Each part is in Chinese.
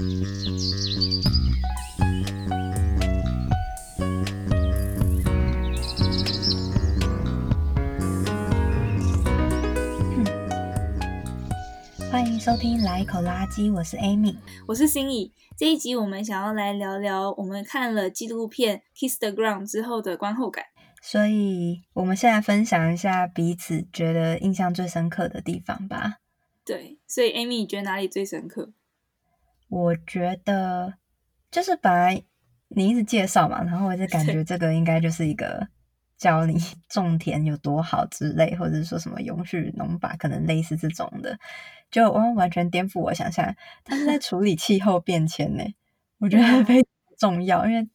欢迎收听《来一口垃圾》，我是 Amy，我是心怡。这一集我们想要来聊聊我们看了纪录片《Kiss the Ground》之后的观后感。所以，我们现在分享一下彼此觉得印象最深刻的地方吧。对，所以 Amy，你觉得哪里最深刻？我觉得就是本来你一直介绍嘛，然后我就感觉这个应该就是一个教你 种田有多好之类，或者说什么永续农法，可能类似这种的，就完完全颠覆我想象。他是在处理气候变迁呢，我觉得 非常重要，因为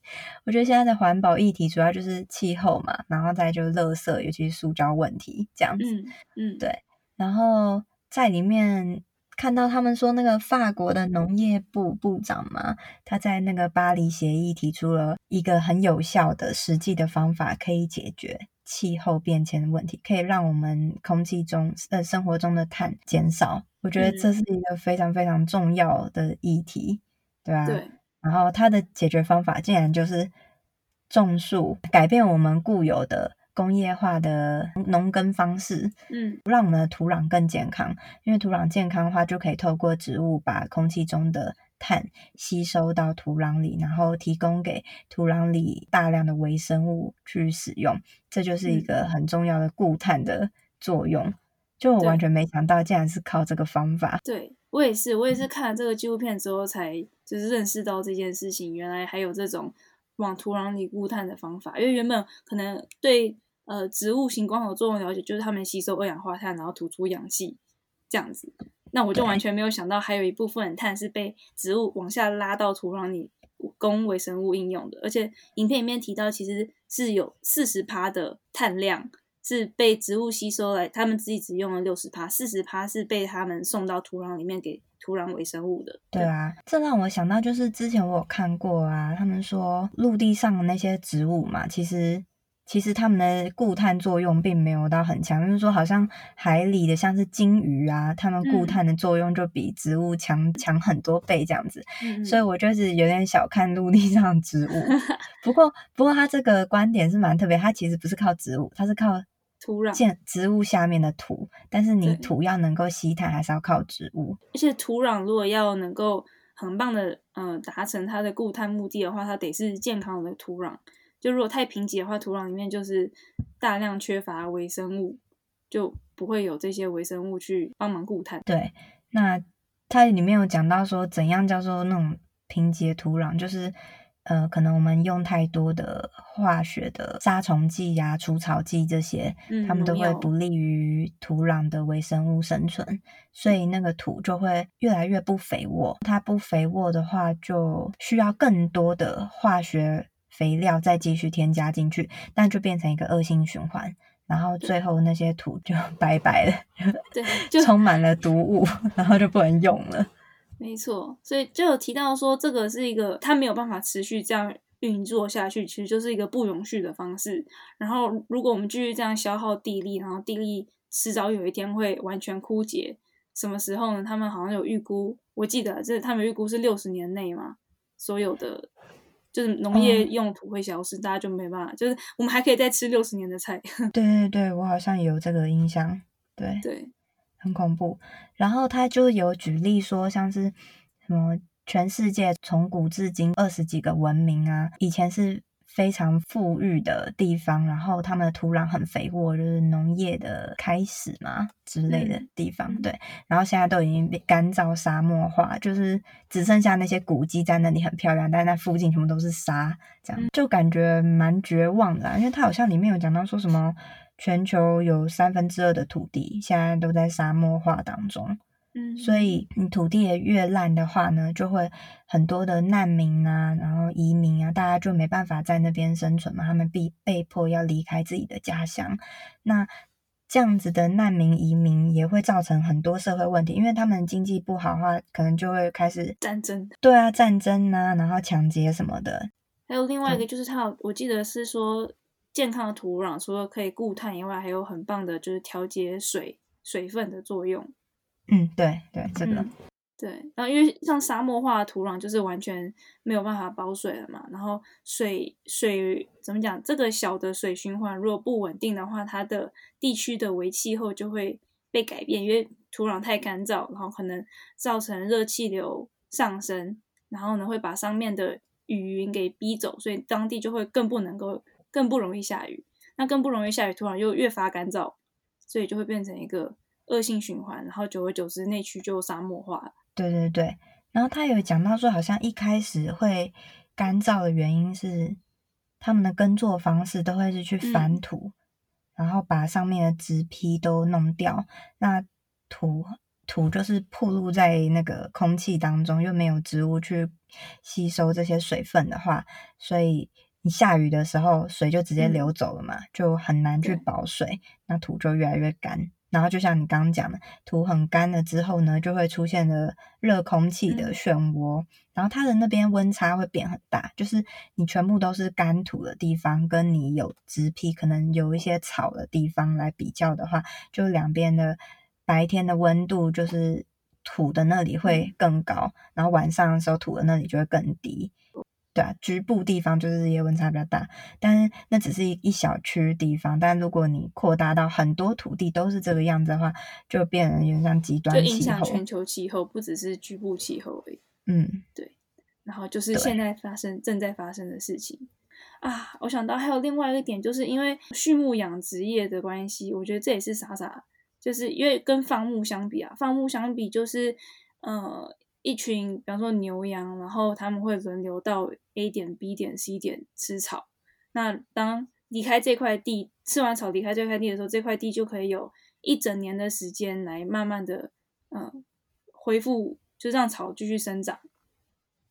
我觉得现在的环保议题主要就是气候嘛，然后再就是垃圾，尤其是塑胶问题这样子。嗯嗯，对，然后在里面。看到他们说那个法国的农业部部长嘛，他在那个巴黎协议提出了一个很有效的实际的方法，可以解决气候变迁的问题，可以让我们空气中呃生活中的碳减少。我觉得这是一个非常非常重要的议题，对吧？对。然后他的解决方法竟然就是种树，改变我们固有的。工业化的农耕方式，嗯，让我们的土壤更健康。因为土壤健康的话，就可以透过植物把空气中的碳吸收到土壤里，然后提供给土壤里大量的微生物去使用。这就是一个很重要的固碳的作用。就我完全没想到，竟然是靠这个方法。对，我也是，我也是看了这个纪录片之后，才就是认识到这件事情，原来还有这种往土壤里固碳的方法。因为原本可能对。呃，植物型光合作用了解就是它们吸收二氧化碳，然后吐出氧气这样子。那我就完全没有想到，还有一部分碳是被植物往下拉到土壤里供微生物应用的。而且影片里面提到，其实是有四十趴的碳量是被植物吸收来，他们自己只用了六十趴，四十趴是被他们送到土壤里面给土壤微生物的。对啊，这让我想到，就是之前我有看过啊，他们说陆地上的那些植物嘛，其实。其实它们的固碳作用并没有到很强，就是说好像海里的像是鲸鱼啊，它们固碳的作用就比植物强强很多倍这样子。嗯、所以我就是有点小看陆地上的植物。不过，不过它这个观点是蛮特别，它其实不是靠植物，它是靠土壤建植物下面的土。但是你土要能够吸碳，还是要靠植物。而且土壤如果要能够很棒的嗯达成它的固碳目的的话，它得是健康的土壤。就如果太贫瘠的话，土壤里面就是大量缺乏微生物，就不会有这些微生物去帮忙固碳。对，那它里面有讲到说，怎样叫做那种贫瘠土壤，就是呃，可能我们用太多的化学的杀虫剂呀、除草剂这些，它们都会不利于土壤的微生物生存，所以那个土就会越来越不肥沃。它不肥沃的话，就需要更多的化学。肥料再继续添加进去，但就变成一个恶性循环，然后最后那些土就拜拜了，对，就充满了毒物，然后就不能用了。没错，所以就有提到说，这个是一个它没有办法持续这样运作下去，其实就是一个不永续的方式。然后如果我们继续这样消耗地力，然后地力迟早有一天会完全枯竭，什么时候呢？他们好像有预估，我记得就是他们预估是六十年内嘛，所有的。就是农业用途会消失，嗯、大家就没办法。就是我们还可以再吃六十年的菜。对对对，我好像有这个印象。对对，很恐怖。然后他就有举例说，像是什么全世界从古至今二十几个文明啊，以前是。非常富裕的地方，然后他们的土壤很肥沃，就是农业的开始嘛之类的地方。嗯、对，然后现在都已经被干燥沙漠化，就是只剩下那些古迹在那里很漂亮，但是那附近全部都是沙，这样就感觉蛮绝望的。因为它好像里面有讲到说什么，全球有三分之二的土地现在都在沙漠化当中。嗯，所以你土地也越烂的话呢，就会很多的难民啊，然后移民啊，大家就没办法在那边生存嘛，他们必被迫要离开自己的家乡。那这样子的难民移民也会造成很多社会问题，因为他们经济不好的话，可能就会开始战争。对啊，战争啊，然后抢劫什么的。还有另外一个就是他，他我记得是说健康的土壤除了可以固碳以外，还有很棒的就是调节水水分的作用。嗯，对对，这个、对，然后因为像沙漠化的土壤就是完全没有办法保水了嘛，然后水水怎么讲？这个小的水循环如果不稳定的话，它的地区的微气候就会被改变，因为土壤太干燥，然后可能造成热气流上升，然后呢会把上面的雨云给逼走，所以当地就会更不能够更不容易下雨，那更不容易下雨，土壤又越发干燥，所以就会变成一个恶性循环，然后久而久之内区就沙漠化了。对对对，然后他有讲到说，好像一开始会干燥的原因是他们的耕作方式都会是去翻土，嗯、然后把上面的植皮都弄掉，那土土就是暴露在那个空气当中，又没有植物去吸收这些水分的话，所以你下雨的时候水就直接流走了嘛，嗯、就很难去保水，那土就越来越干。然后就像你刚刚讲的，土很干了之后呢，就会出现了热空气的漩涡，嗯、然后它的那边温差会变很大。就是你全部都是干土的地方，跟你有植皮，可能有一些草的地方来比较的话，就两边的白天的温度就是土的那里会更高，嗯、然后晚上的时候土的那里就会更低。对啊，局部地方就是日夜温差比较大，但是那只是一一小区地方。但如果你扩大到很多土地都是这个样子的话，就变成有点像极端气候，就影响全球气候，不只是局部气候而已。嗯，对。然后就是现在发生、正在发生的事情啊！我想到还有另外一个点，就是因为畜牧养殖业的关系，我觉得这也是傻傻，就是因为跟放牧相比啊，放牧相比就是呃。一群，比方说牛羊，然后他们会轮流到 A 点、B 点、C 点吃草。那当离开这块地，吃完草离开这块地的时候，这块地就可以有一整年的时间来慢慢的，嗯，恢复，就让草继续生长。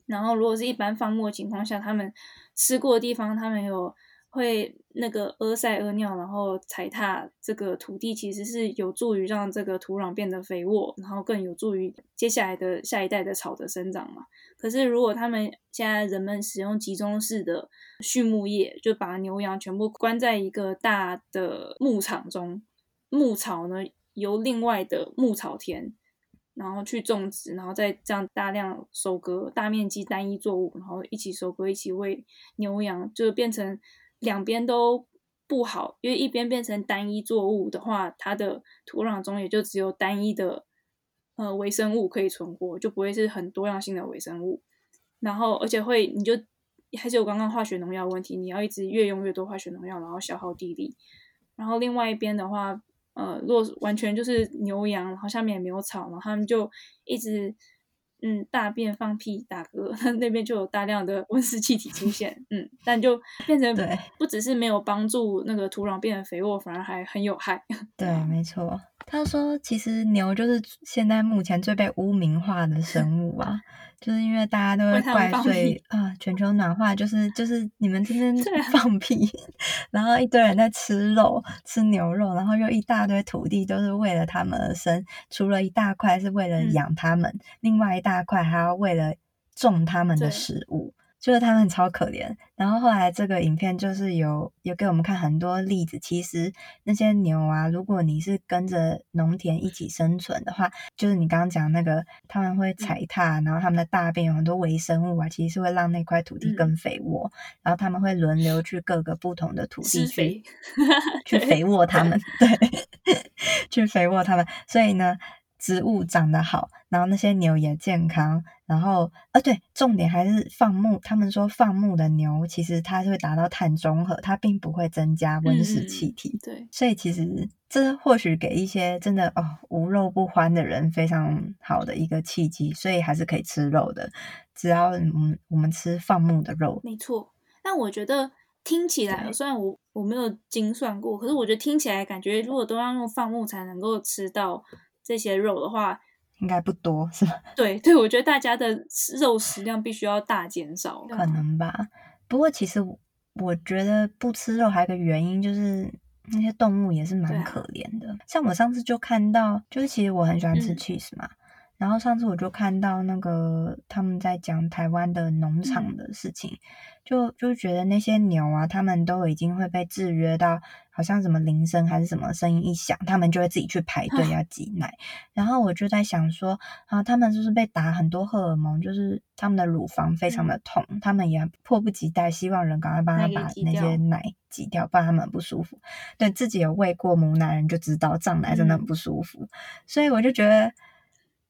然后，如果是一般放牧的情况下，他们吃过的地方，他们有。会那个屙塞屙尿，然后踩踏这个土地，其实是有助于让这个土壤变得肥沃，然后更有助于接下来的下一代的草的生长嘛。可是如果他们现在人们使用集中式的畜牧业，就把牛羊全部关在一个大的牧场中，牧草呢由另外的牧草田，然后去种植，然后再这样大量收割大面积单一作物，然后一起收割，一起喂牛羊，就变成。两边都不好，因为一边变成单一作物的话，它的土壤中也就只有单一的呃微生物可以存活，就不会是很多样性的微生物。然后，而且会你就还是有刚刚化学农药问题，你要一直越用越多化学农药，然后消耗地力。然后另外一边的话，呃，若完全就是牛羊，然后下面也没有草，然后他们就一直。嗯，大便放屁打嗝，那边就有大量的温室气体出现。嗯，但就变成不只是没有帮助那个土壤变得肥沃，反而还很有害。对，没错。他说，其实牛就是现在目前最被污名化的生物啊。就是因为大家都会怪罪啊，全球暖化就是就是你们天 天放屁，啊、然后一堆人在吃肉，吃牛肉，然后又一大堆土地都是为了他们而生，除了一大块是为了养他们，嗯、另外一大块还要为了种他们的食物。就是他们超可怜，然后后来这个影片就是有有给我们看很多例子。其实那些牛啊，如果你是跟着农田一起生存的话，就是你刚刚讲那个，他们会踩踏，然后他们的大便有很多微生物啊，其实是会让那块土地更肥沃。嗯、然后他们会轮流去各个不同的土地去肥去肥沃他们，对，去肥沃他们。所以呢。植物长得好，然后那些牛也健康，然后呃对，重点还是放牧。他们说放牧的牛其实它会达到碳中和，它并不会增加温室气体。嗯、对，所以其实这或许给一些真的哦无肉不欢的人非常好的一个契机，所以还是可以吃肉的，只要我们我们吃放牧的肉。没错，但我觉得听起来，对虽然我我没有精算过，可是我觉得听起来感觉如果都要用放牧才能够吃到。这些肉的话，应该不多，是吧？对对，我觉得大家的肉食量必须要大减少，可能吧。不过其实我觉得不吃肉还有一个原因，就是那些动物也是蛮可怜的。啊、像我上次就看到，就是其实我很喜欢吃 cheese 嘛，嗯、然后上次我就看到那个他们在讲台湾的农场的事情，嗯、就就觉得那些牛啊，他们都已经会被制约到，好像什么铃声还是什么声音一响，他们就会自己去排队要挤奶。然后我就在想说，啊，他们就是被打很多荷尔蒙，就是他们的乳房非常的痛，嗯、他们也迫不及待希望人赶快帮他把那些奶挤掉，不然他们很不舒服。对，自己有喂过母奶人就知道，胀奶真的很不舒服。嗯、所以我就觉得。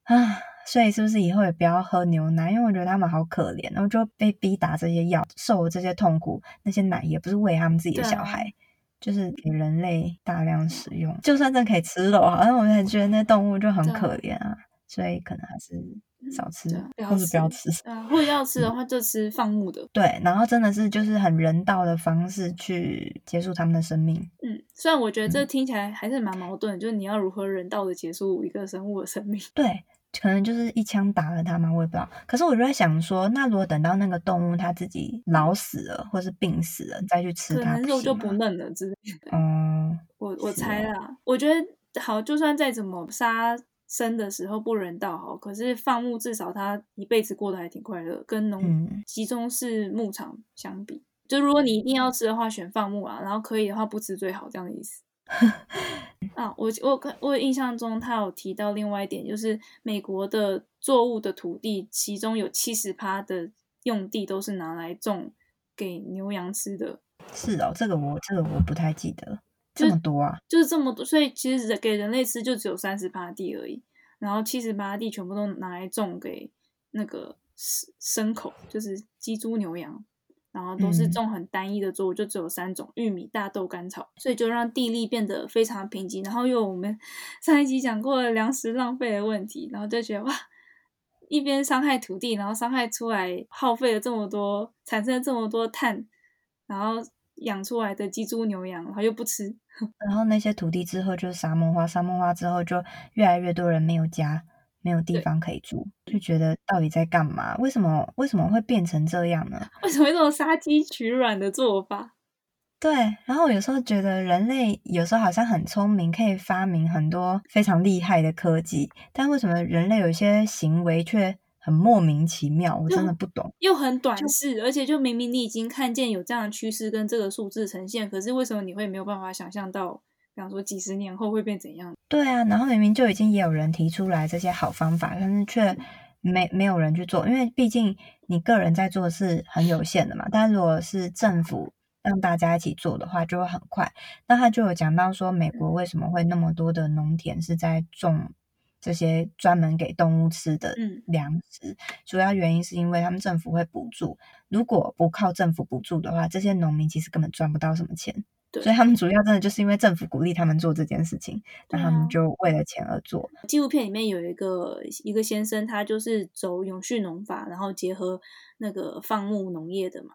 啊，所以是不是以后也不要喝牛奶？因为我觉得他们好可怜，然后就被逼打这些药，受了这些痛苦。那些奶也不是喂他们自己的小孩，就是给人类大量使用。就算真可以吃肉，好像我也觉得那动物就很可怜啊。所以可能还是少吃，或者不要吃。啊，或者要吃的话就吃放牧的。对，然后真的是就是很人道的方式去结束他们的生命。嗯，虽然我觉得这听起来还是蛮矛盾，嗯、就是你要如何人道的结束一个生物的生命？对。可能就是一枪打了它吗？我也不知道。可是我就在想说，那如果等到那个动物它自己老死了，或是病死了，再去吃它，可能肉就不嫩了之类的。嗯，我我猜啦。啊、我觉得好，就算再怎么杀生的时候不人道好，可是放牧至少它一辈子过得还挺快乐，跟农集中式牧场相比，嗯、就如果你一定要吃的话，选放牧啊，然后可以的话不吃最好，这样的意思。啊，我我我印象中他有提到另外一点，就是美国的作物的土地，其中有七十趴的用地都是拿来种给牛羊吃的。是哦，这个我这个我不太记得，就这么多啊，就是这么多，所以其实给人类吃就只有三十趴地而已，然后七十趴地全部都拿来种给那个牲牲口，就是鸡、猪、牛、羊。然后都是种很单一的作物，嗯、就只有三种：玉米、大豆、甘草，所以就让地力变得非常贫瘠。然后又我们 上一集讲过了粮食浪费的问题，然后就觉得哇，一边伤害土地，然后伤害出来耗费了这么多，产生了这么多碳，然后养出来的鸡、猪、牛、羊，然后又不吃，然后那些土地之后就沙漠化，沙漠化之后就越来越多人没有家。没有地方可以住，就觉得到底在干嘛？为什么为什么会变成这样呢？为什么会这种杀鸡取卵的做法？对，然后有时候觉得人类有时候好像很聪明，可以发明很多非常厉害的科技，但为什么人类有些行为却很莫名其妙？我真的不懂。又，又很短视，而且就明明你已经看见有这样的趋势跟这个数字呈现，可是为什么你会没有办法想象到？比方说，几十年后会变怎样？对啊，然后明明就已经也有人提出来这些好方法，但是却没没有人去做，因为毕竟你个人在做是很有限的嘛。但如果是政府让大家一起做的话，就会很快。那他就有讲到说，美国为什么会那么多的农田是在种这些专门给动物吃的粮食？嗯、主要原因是因为他们政府会补助，如果不靠政府补助的话，这些农民其实根本赚不到什么钱。对所以他们主要真的就是因为政府鼓励他们做这件事情，那、啊、他们就为了钱而做。纪录片里面有一个一个先生，他就是走永续农法，然后结合那个放牧农业的嘛。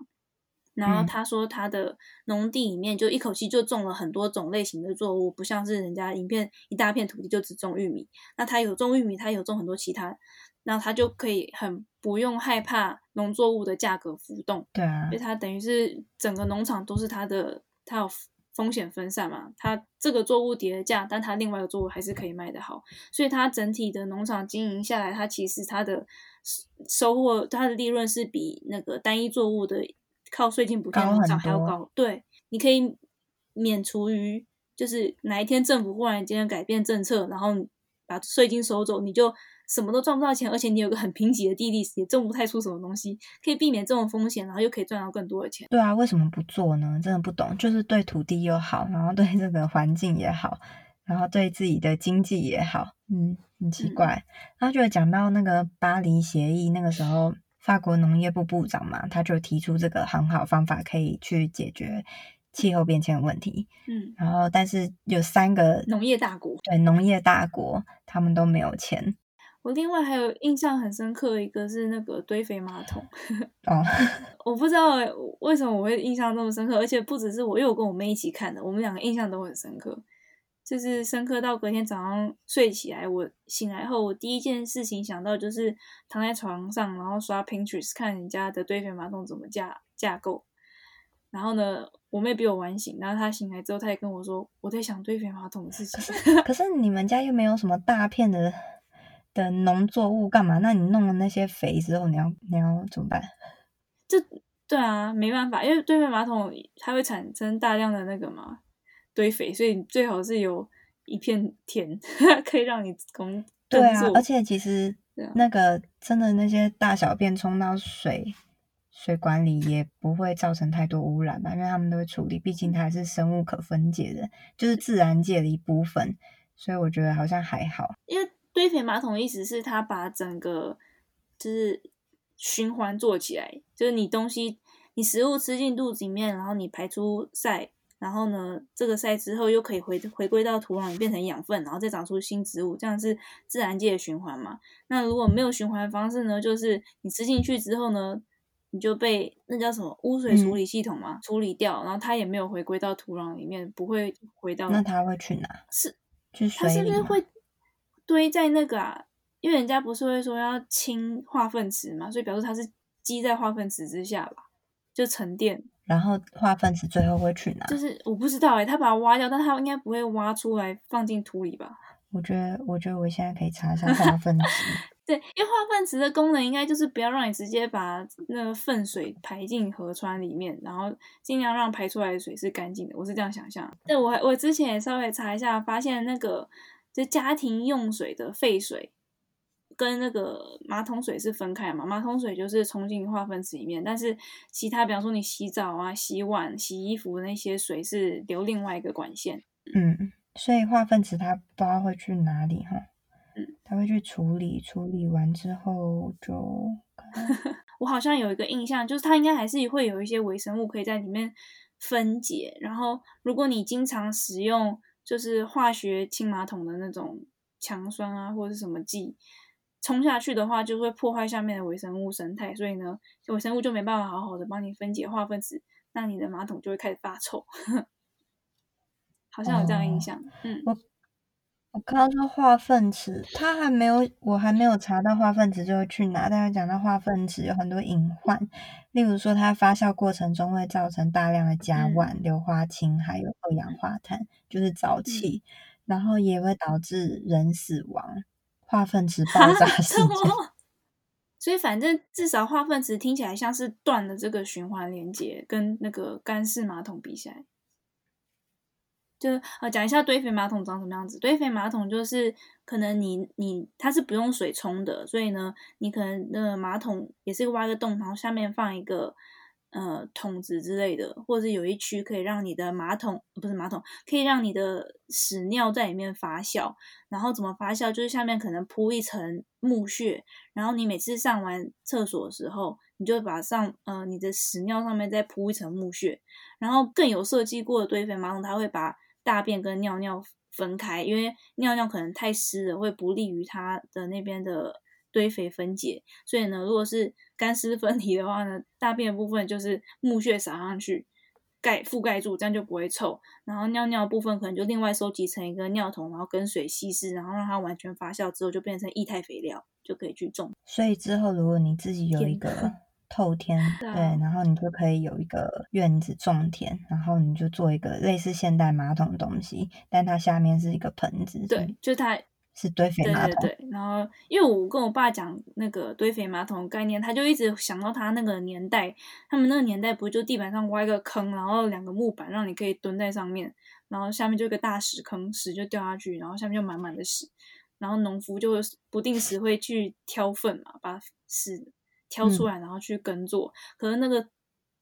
然后他说他的农地里面就一口气就种了很多种类型的作物，不像是人家一片一大片土地就只种玉米。那他有种玉米，他有种很多其他，那他就可以很不用害怕农作物的价格浮动。对啊，所以他等于是整个农场都是他的。它有风险分散嘛？它这个作物跌了价，但它另外一个作物还是可以卖得好，所以它整体的农场经营下来，它其实它的收获、它的利润是比那个单一作物的靠税金补贴农场还要高。对，你可以免除于就是哪一天政府忽然间改变政策，然后把税金收走，你就。什么都赚不到钱，而且你有个很贫瘠的地利，也种不太出什么东西，可以避免这种风险，然后又可以赚到更多的钱。对啊，为什么不做呢？真的不懂，就是对土地又好，然后对这个环境也好，然后对自己的经济也好，嗯，很奇怪。嗯、然后就讲到那个巴黎协议，那个时候法国农业部部长嘛，他就提出这个很好方法，可以去解决气候变迁的问题。嗯，然后但是有三个农业大国，对农业大国，他们都没有钱。我另外还有印象很深刻的一个是那个堆肥马桶，哦，我不知道为什么我会印象那么深刻，而且不只是我，因为我跟我妹一起看的，我们两个印象都很深刻，就是深刻到隔天早上睡起来，我醒来后，我第一件事情想到就是躺在床上，然后刷 Pinterest 看人家的堆肥马桶怎么架架构，然后呢，我妹比我晚醒，然后她醒来之后，她也跟我说我在想堆肥马桶的事情，可是你们家又没有什么大片的。的农作物干嘛？那你弄了那些肥之后，你要你要怎么办？这对啊，没办法，因为对面马桶它会产生大量的那个嘛堆肥，所以最好是有一片田 可以让你工。对啊，而且其实那个真的那些大小便冲到水水管里也不会造成太多污染吧？因为他们都会处理，毕竟它还是生物可分解的，就是自然界的一部分，所以我觉得好像还好。因为堆肥马桶的意思是它把整个就是循环做起来，就是你东西你食物吃进肚子里面，然后你排出晒。然后呢，这个晒之后又可以回回归到土壤里变成养分，然后再长出新植物，这样是自然界的循环嘛？那如果没有循环方式呢？就是你吃进去之后呢，你就被那叫什么污水处理系统嘛、嗯、处理掉，然后它也没有回归到土壤里面，不会回到。那它会去哪？是去水？它是不是会堆在那个啊？因为人家不是会说要清化粪池嘛，所以表示它是积在化粪池之下吧，就沉淀。然后化粪池最后会去哪？就是我不知道哎、欸，他把它挖掉，但他应该不会挖出来放进土里吧？我觉得，我觉得我现在可以查一下化粪池。对，因为化粪池的功能应该就是不要让你直接把那个粪水排进河川里面，然后尽量让排出来的水是干净的。我是这样想象。对，我我之前也稍微查一下，发现那个就家庭用水的废水。跟那个马桶水是分开嘛？马桶水就是冲进化粪池里面，但是其他，比方说你洗澡啊、洗碗、洗衣服那些水是流另外一个管线。嗯，所以化粪池它不知道会去哪里哈？嗯，它会去处理，处理完之后就…… 我好像有一个印象，就是它应该还是会有一些微生物可以在里面分解。然后，如果你经常使用就是化学清马桶的那种强酸啊，或者是什么剂。冲下去的话，就会破坏下面的微生物生态，所以呢，微生物就没办法好好的帮你分解化分子，那你的马桶就会开始发臭。好像有这样印象。哦、嗯，我我刚刚说化粪池，它还没有，我还没有查到化粪池就会去哪。但是讲到化粪池有很多隐患，例如说它发酵过程中会造成大量的甲烷、嗯、硫化氢，还有二氧化碳，就是沼气，嗯、然后也会导致人死亡。化粪池 爆炸事件，所以反正至少化粪池听起来像是断了这个循环连接，跟那个干式马桶比起来，就呃讲一下堆肥马桶长什么样子。堆肥马桶就是可能你你它是不用水冲的，所以呢，你可能那个马桶也是挖个洞，然后下面放一个。呃，桶子之类的，或者是有一区可以让你的马桶，不是马桶，可以让你的屎尿在里面发酵。然后怎么发酵？就是下面可能铺一层木屑，然后你每次上完厕所的时候，你就把上呃你的屎尿上面再铺一层木屑。然后更有设计过的堆肥马桶，它会把大便跟尿尿分开，因为尿尿可能太湿了，会不利于它的那边的。堆肥分解，所以呢，如果是干湿分离的话呢，大便的部分就是木屑撒上去盖覆盖住，这样就不会臭。然后尿尿部分可能就另外收集成一个尿桶，然后跟水稀释，然后让它完全发酵之后就变成液态肥料，就可以去种。所以之后如果你自己有一个透天，对，然后你就可以有一个院子种田，然后你就做一个类似现代马桶的东西，但它下面是一个盆子，对，就它。是堆肥马桶，对对对，然后因为我跟我爸讲那个堆肥马桶的概念，他就一直想到他那个年代，他们那个年代不就地板上挖一个坑，然后两个木板让你可以蹲在上面，然后下面就一个大屎坑，屎就掉下去，然后下面就满满的屎，然后农夫就不定时会去挑粪嘛，把屎挑出来，然后去耕作，嗯、可是那个。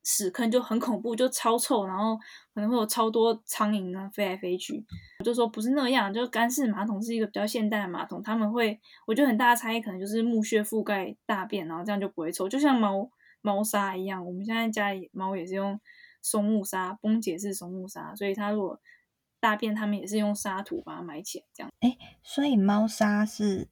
屎坑就很恐怖，就超臭，然后可能会有超多苍蝇啊飞来飞去。我就说不是那样，就干式马桶是一个比较现代的马桶，他们会，我觉得很大的差异可能就是木屑覆盖大便，然后这样就不会臭，就像猫猫砂一样。我们现在家里猫也是用松木砂，崩解式松木砂，所以它如果大便，他们也是用沙土把它埋起来，这样。哎，所以猫砂是。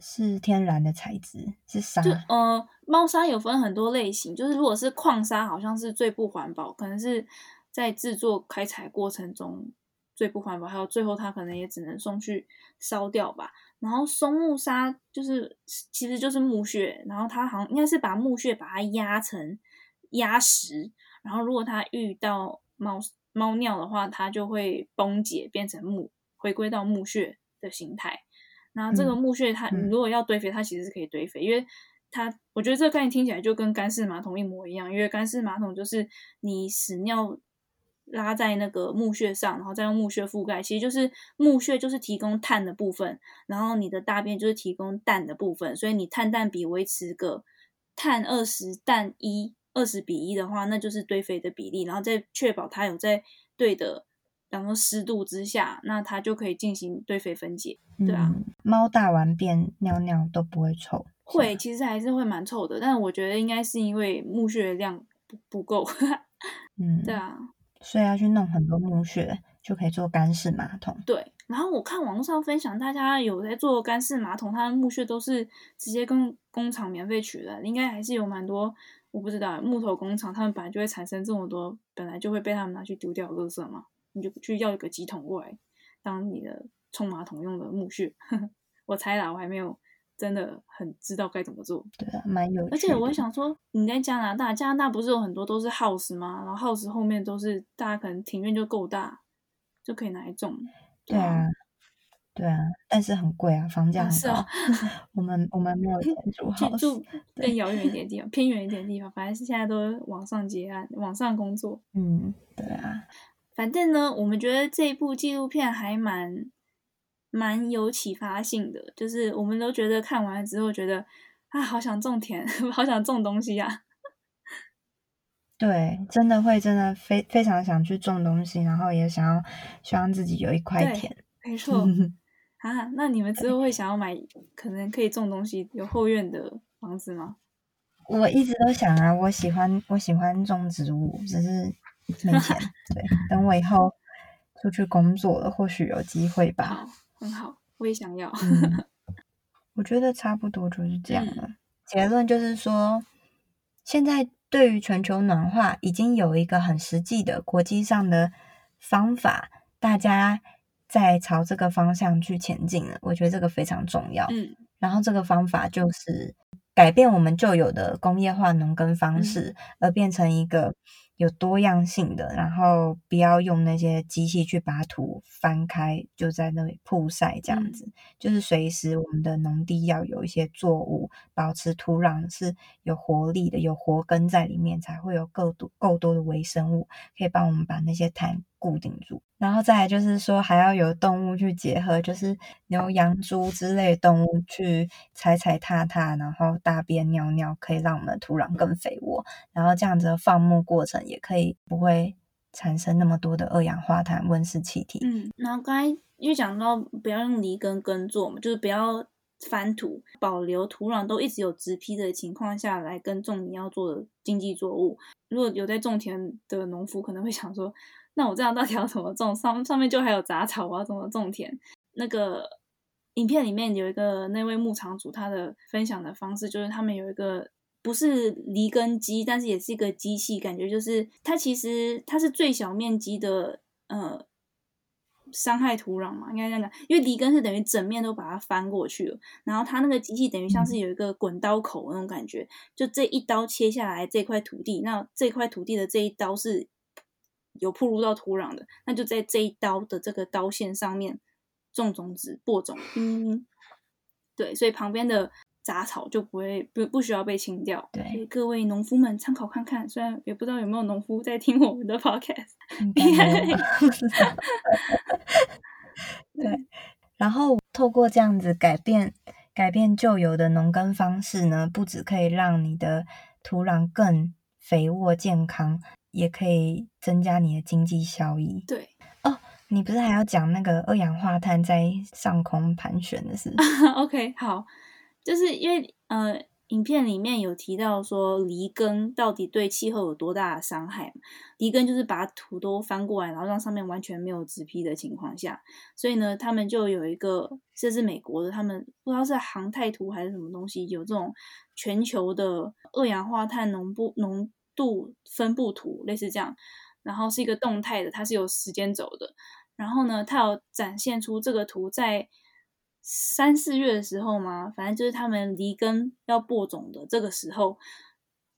是天然的材质，是沙。就呃，猫砂有分很多类型，就是如果是矿砂，好像是最不环保，可能是在制作开采过程中最不环保，还有最后它可能也只能送去烧掉吧。然后松木砂就是其实就是木屑，然后它好像应该是把木屑把它压成压实，然后如果它遇到猫猫尿的话，它就会崩解变成木，回归到木屑的形态。然后这个木屑它，它、嗯、如果要堆肥，它其实是可以堆肥，因为它，我觉得这个概念听起来就跟干式马桶一模一样，因为干式马桶就是你屎尿拉在那个木屑上，然后再用木屑覆盖，其实就是木屑就是提供碳的部分，然后你的大便就是提供氮的部分，所以你碳氮比维持个碳二十氮一二十比一的话，那就是堆肥的比例，然后再确保它有在对的。然后湿度之下，那它就可以进行堆肥分解，对啊。嗯、猫大完便尿尿都不会臭，会其实还是会蛮臭的，但是我觉得应该是因为木屑量不不够，嗯，对啊，所以要去弄很多木屑就可以做干式马桶。对，然后我看网络上分享，大家有在做干式马桶，它的木屑都是直接跟工厂免费取的，应该还是有蛮多，我不知道木头工厂他们本来就会产生这么多，本来就会被他们拿去丢掉垃圾嘛。你就去要一个几桶过来，当你的冲马桶用的木屑。我猜啦，我还没有真的很知道该怎么做。对啊，蛮有趣。而且我想说，你在加拿大，加拿大不是有很多都是 house 吗？然后 house 后面都是大家可能庭院就够大，就可以拿来种。对啊，对啊，但是很贵啊，房价很高。啊啊、我们我们没有钱住 house，住 更遥远一点的地方，偏远一点的地方。反正是现在都网上结案，网上工作。嗯，对啊。反正呢，我们觉得这一部纪录片还蛮蛮有启发性的，就是我们都觉得看完之后觉得啊，好想种田，好想种东西啊。对，真的会真的非非常想去种东西，然后也想要希望自己有一块田。没错 啊，那你们之后会想要买可能可以种东西、有后院的房子吗？我一直都想啊，我喜欢我喜欢种植物，只是。没钱，对，等我以后出去工作了，或许有机会吧。好，很好，我也想要。嗯、我觉得差不多就是这样了。嗯、结论就是说，现在对于全球暖化已经有一个很实际的国际上的方法，大家在朝这个方向去前进了。我觉得这个非常重要。嗯，然后这个方法就是改变我们旧有的工业化农耕方式，嗯、而变成一个。有多样性的，然后不要用那些机器去把土翻开，就在那里曝晒这样子。嗯、就是随时我们的农地要有一些作物，保持土壤是有活力的，有活根在里面，才会有够多够多的微生物可以帮我们把那些碳固定住。然后再来就是说，还要有动物去结合，就是牛、羊、猪之类的动物去踩踩踏踏，然后大便尿尿，可以让我们土壤更肥沃。然后这样子的放牧过程也可以不会产生那么多的二氧化碳温室气体。嗯，然后刚才因为讲到不要用犁耕耕作嘛，就是不要翻土，保留土壤都一直有植被的情况下来耕种你要做的经济作物。如果有在种田的农夫可能会想说。那我这样到底要怎么种？上上面就还有杂草，我要怎么种田？那个影片里面有一个那位牧场主，他的分享的方式就是他们有一个不是犁耕机，但是也是一个机器，感觉就是它其实它是最小面积的呃伤害土壤嘛，应该这样讲，因为犁耕是等于整面都把它翻过去了，然后它那个机器等于像是有一个滚刀口那种感觉，就这一刀切下来这块土地，那这块土地的这一刀是。有铺入到土壤的，那就在这一刀的这个刀线上面种种子、播种。嗯，对，所以旁边的杂草就不会不不需要被清掉。对，各位农夫们参考看看，虽然也不知道有没有农夫在听我们的 podcast。对，然后透过这样子改变改变旧有的农耕方式呢，不止可以让你的土壤更肥沃健康。也可以增加你的经济效益。对哦，你不是还要讲那个二氧化碳在上空盘旋的事？OK，好，就是因为呃，影片里面有提到说犁耕到底对气候有多大的伤害。犁耕就是把土都翻过来，然后让上面完全没有植皮的情况下，所以呢，他们就有一个，这是美国的，他们不知道是航太图还是什么东西，有这种全球的二氧化碳浓度浓。度分布图类似这样，然后是一个动态的，它是有时间轴的。然后呢，它有展现出这个图在三四月的时候嘛，反正就是他们犁耕要播种的这个时候，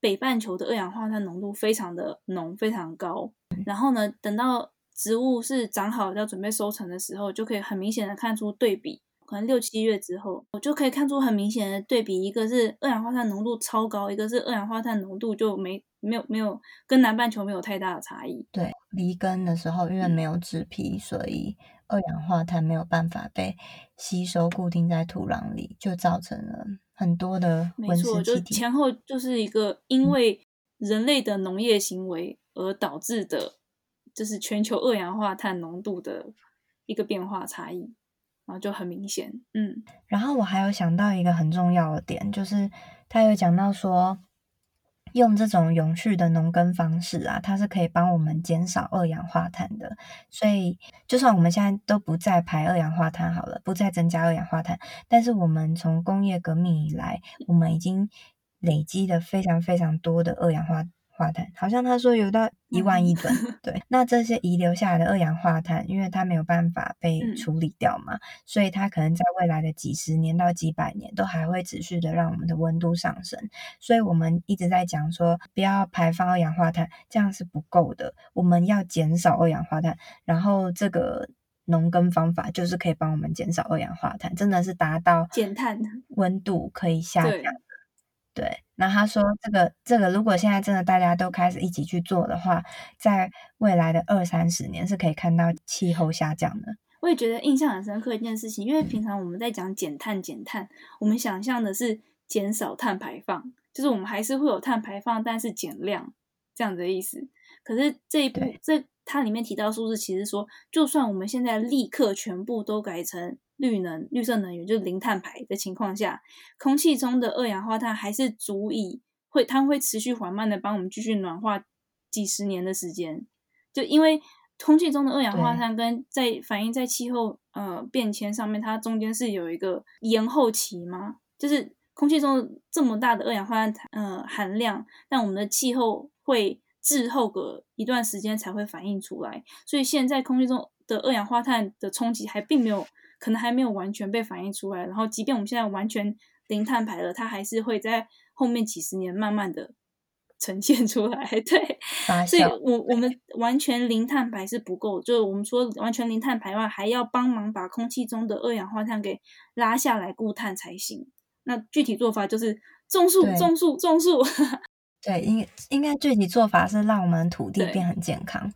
北半球的二氧化碳浓度非常的浓，非常高。然后呢，等到植物是长好要准备收成的时候，就可以很明显的看出对比。可能六七月之后，我就可以看出很明显的对比，一个是二氧化碳浓度超高，一个是二氧化碳浓度就没没有没有跟南半球没有太大的差异。对，离根的时候因为没有纸皮，所以二氧化碳没有办法被吸收固定在土壤里，就造成了很多的温室气体。没错，就前后就是一个因为人类的农业行为而导致的，就是全球二氧化碳浓度的一个变化差异。然后就很明显，嗯，然后我还有想到一个很重要的点，就是他有讲到说，用这种永续的农耕方式啊，它是可以帮我们减少二氧化碳的。所以，就算我们现在都不再排二氧化碳好了，不再增加二氧化碳，但是我们从工业革命以来，我们已经累积了非常非常多的二氧化碳。化碳好像他说有到一万亿吨，嗯、对。那这些遗留下来的二氧化碳，因为它没有办法被处理掉嘛，嗯、所以它可能在未来的几十年到几百年都还会持续的让我们的温度上升。所以我们一直在讲说，不要排放二氧化碳，这样是不够的。我们要减少二氧化碳，然后这个农耕方法就是可以帮我们减少二氧化碳，真的是达到减碳温度可以下降。对，那他说这个这个，如果现在真的大家都开始一起去做的话，在未来的二三十年是可以看到气候下降的。我也觉得印象很深刻一件事情，因为平常我们在讲减碳减碳，我们想象的是减少碳排放，就是我们还是会有碳排放，但是减量这样的意思。可是这一步这它里面提到数字，其实说，就算我们现在立刻全部都改成。绿能、绿色能源就是零碳排的情况下，空气中的二氧化碳还是足以会，它会持续缓慢的帮我们继续暖化几十年的时间。就因为空气中的二氧化碳跟在反映在气候呃变迁上面，它中间是有一个延后期吗？就是空气中这么大的二氧化碳呃含量，但我们的气候会滞后个一段时间才会反映出来，所以现在空气中的二氧化碳的冲击还并没有。可能还没有完全被反映出来，然后即便我们现在完全零碳排了，它还是会在后面几十年慢慢的呈现出来。对，所以我我们完全零碳排是不够，就是我们说完全零碳排外，还要帮忙把空气中的二氧化碳给拉下来固碳才行。那具体做法就是种树，种树，种树。对，应应该具体做法是让我们土地变很健康。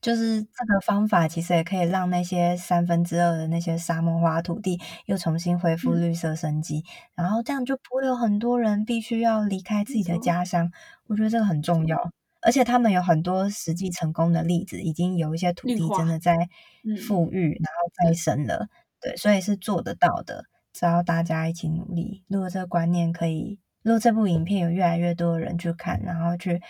就是这个方法，其实也可以让那些三分之二的那些沙漠化土地又重新恢复绿色生机，嗯、然后这样就不会有很多人必须要离开自己的家乡。嗯、我觉得这个很重要，嗯、而且他们有很多实际成功的例子，已经有一些土地真的在富裕，嗯、然后再生了。对，所以是做得到的，只要大家一起努力。如果这个观念可以，如果这部影片有越来越多的人去看，然后去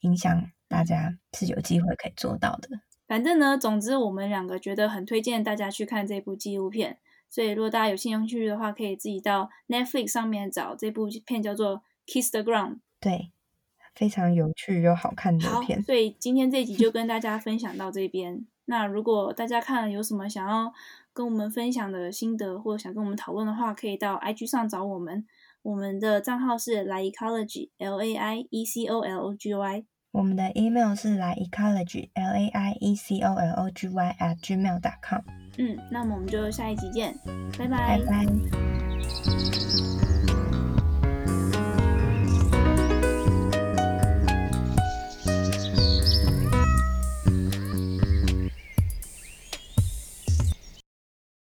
影响。大家是有机会可以做到的。反正呢，总之我们两个觉得很推荐大家去看这部纪录片。所以如果大家有兴趣的话，可以自己到 Netflix 上面找这部片，叫做《Kiss the Ground》。对，非常有趣又好看的片。所以今天这集就跟大家分享到这边。那如果大家看了有什么想要跟我们分享的心得，或者想跟我们讨论的话，可以到 IG 上找我们。我们的账号是 Laiecology，L A I E C O L O G Y。我们的 email 是 laiecology l a i e c o l o g y at gmail dot com。嗯，那么我们就下一集见，拜拜。拜拜。